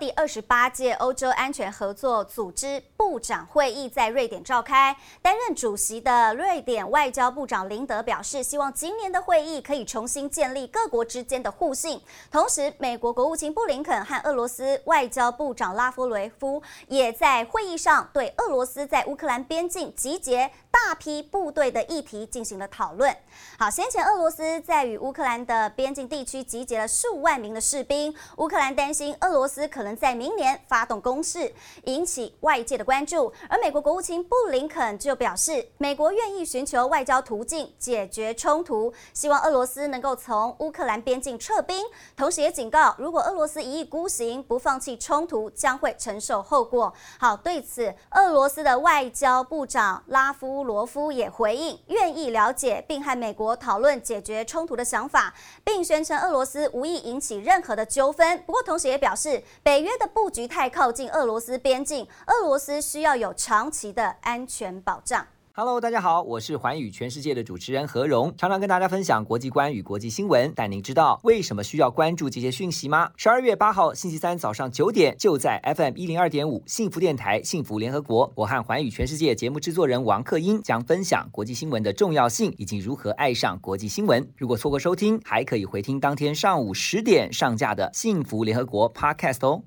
第二十八届欧洲安全合作组织部长会议在瑞典召开，担任主席的瑞典外交部长林德表示，希望今年的会议可以重新建立各国之间的互信。同时，美国国务卿布林肯和俄罗斯外交部长拉夫雷夫也在会议上对俄罗斯在乌克兰边境集结大批部队的议题进行了讨论。好，先前俄罗斯在与乌克兰的边境地区集结了数万名的士兵，乌克兰担心俄罗斯可能。在明年发动攻势，引起外界的关注。而美国国务卿布林肯就表示，美国愿意寻求外交途径解决冲突，希望俄罗斯能够从乌克兰边境撤兵。同时也警告，如果俄罗斯一意孤行，不放弃冲突，将会承受后果。好，对此，俄罗斯的外交部长拉夫罗夫也回应，愿意了解并和美国讨论解决冲突的想法，并宣称俄罗斯无意引起任何的纠纷。不过，同时也表示北。北约的布局太靠近俄罗斯边境，俄罗斯需要有长期的安全保障。Hello，大家好，我是寰宇全世界的主持人何荣，常常跟大家分享国际观与国际新闻。但您知道为什么需要关注这些讯息吗？十二月八号星期三早上九点，就在 FM 一零二点五幸福电台幸福联合国，我和寰宇全世界节目制作人王克英将分享国际新闻的重要性以及如何爱上国际新闻。如果错过收听，还可以回听当天上午十点上架的幸福联合国 Podcast 哦。